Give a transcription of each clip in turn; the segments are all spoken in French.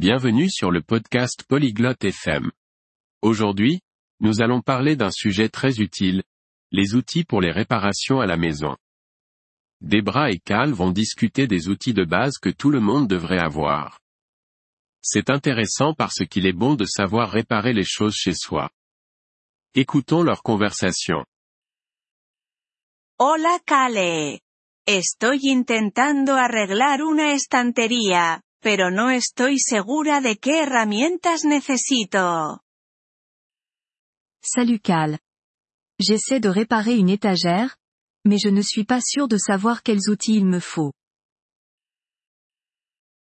Bienvenue sur le podcast Polyglotte FM. Aujourd'hui, nous allons parler d'un sujet très utile, les outils pour les réparations à la maison. Debra et Cal vont discuter des outils de base que tout le monde devrait avoir. C'est intéressant parce qu'il est bon de savoir réparer les choses chez soi. Écoutons leur conversation. Hola Kale. Estoy intentando arreglar una estantería, pero no estoy segura de qué herramientas necesito. Salut Cal. J'essaie de réparer une étagère, mais je ne suis pas sûr de savoir quels outils il me faut.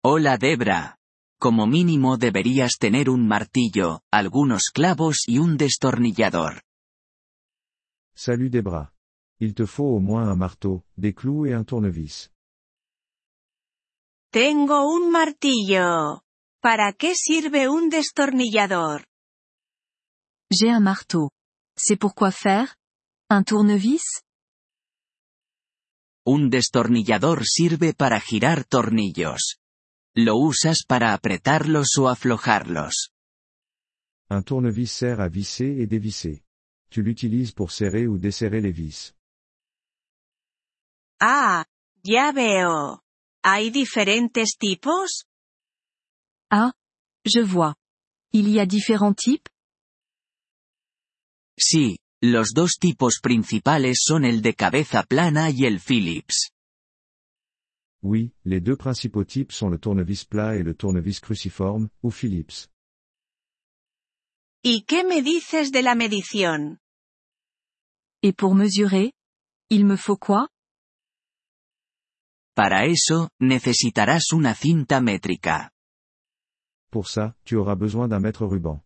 Hola Debra. Como mínimo deberías tener un martillo, algunos clavos y un destornillador. Salut Debra. Il te faut au moins un marteau, des clous et un tournevis. Tengo un martillo. ¿Para qué sirve un destornillador? J'ai un marteau. C'est pour quoi faire Un tournevis Un destornillador sirve para girar tornillos. Lo usas para apretarlos o aflojarlos. Un tournevis sert à visser et dévisser. Tu l'utilises pour serrer ou desserrer les vis. Ah, ya veo. ¿Hay diferentes tipos? Ah, je vois. Il y a différents types? Sí, los dos tipos principales son el de cabeza plana y el Phillips. Oui, les deux principaux types sont le tournevis plat et le tournevis cruciforme, ou Phillips. ¿Y qué me dices de la medición? Et pour mesurer Il me faut quoi? Para eso, necesitarás una cinta métrica. Pour ça, tu auras besoin d'un mètre ruban.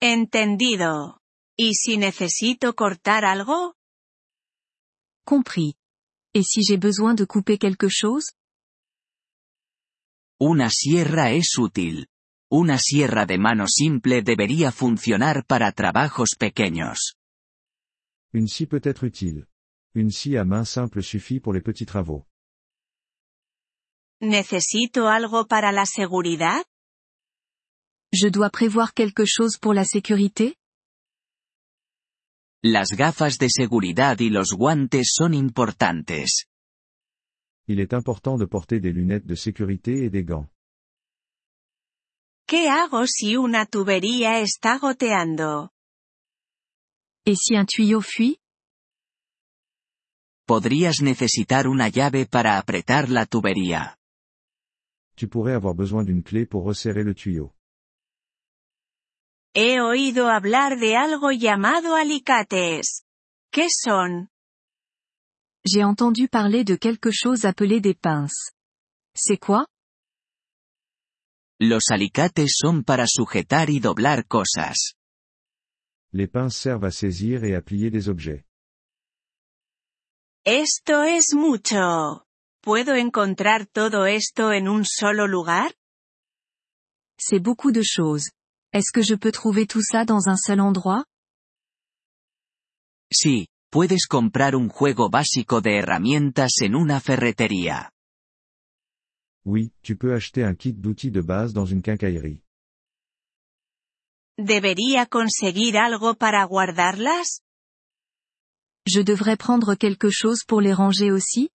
Entendido. ¿Y si necesito cortar algo? Compris. Et si j'ai besoin de couper quelque chose Una sierra es útil. Una sierra de mano simple debería funcionar para trabajos pequeños. Une scie peut être utile. Une scie à main simple suffit pour les petits travaux. ¿Necesito algo para la seguridad? Je dois prévoir quelque chose pour la sécurité? Las gafas de seguridad y los guantes son importantes. Il est important de porter des lunettes de sécurité et des gants. ¿Qué hago si una tubería está goteando? Et si un tuyau fuit? Podrías necesitar una llave para apretar la tubería. Tu pourrais avoir besoin d'une clé pour resserrer le tuyau. He oído hablar de algo llamado alicates. ¿Qué son? J'ai entendu parler de quelque chose appelé des pinces. C'est quoi? Los alicates son para sujetar y doblar cosas. Les pinces servent à saisir et à plier des objets. Esto es mucho. ¿Puedo encontrar todo esto en un solo lugar? C'est beaucoup de choses. Est-ce que je peux trouver tout ça dans un seul endroit Sí, puedes comprar un juego básico de herramientas en una ferretería. Oui, tu peux acheter un kit d'outils de base dans une quincaillerie. ¿Debería conseguir algo para guardarlas? Je devrais prendre quelque chose pour les ranger aussi?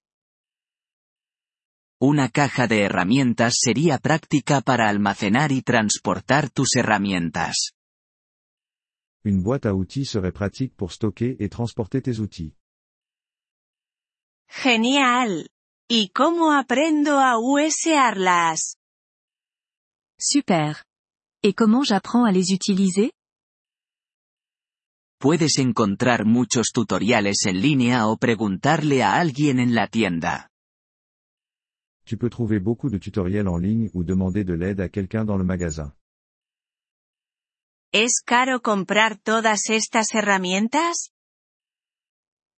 Una caja de herramientas sería práctica para almacenar y transportar tus herramientas. Une boîte à outils serait pratique pour stocker et transporter tes outils. Genial. ¿Y cómo aprendo a usarlas? Super. Et comment j'apprends à les utiliser? Puedes encontrar muchos tutoriales en línea o preguntarle a alguien en la tienda. Tu peux trouver beaucoup de tutoriels en ligne ou demander de l'aide à quelqu'un dans le magasin. ¿Es caro comprar todas estas herramientas?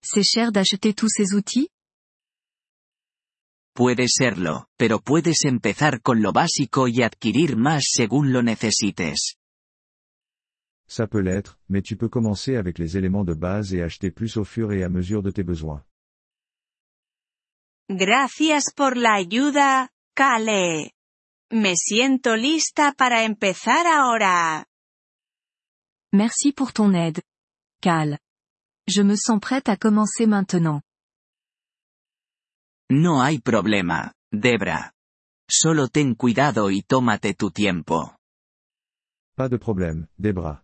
C'est cher d'acheter tous ces outils Puede serlo, pero puedes empezar con lo básico y adquirir más según lo necesites. Ça peut l'être, mais tu peux commencer avec les éléments de base et acheter plus au fur et à mesure de tes besoins. Gracias por la ayuda, Kale. Me siento lista para empezar ahora. Merci pour ton aide. Cal. Je me sens prête à commencer maintenant. No hay problema, Debra. Solo ten cuidado y tómate tu tiempo. Pas de problème, Debra.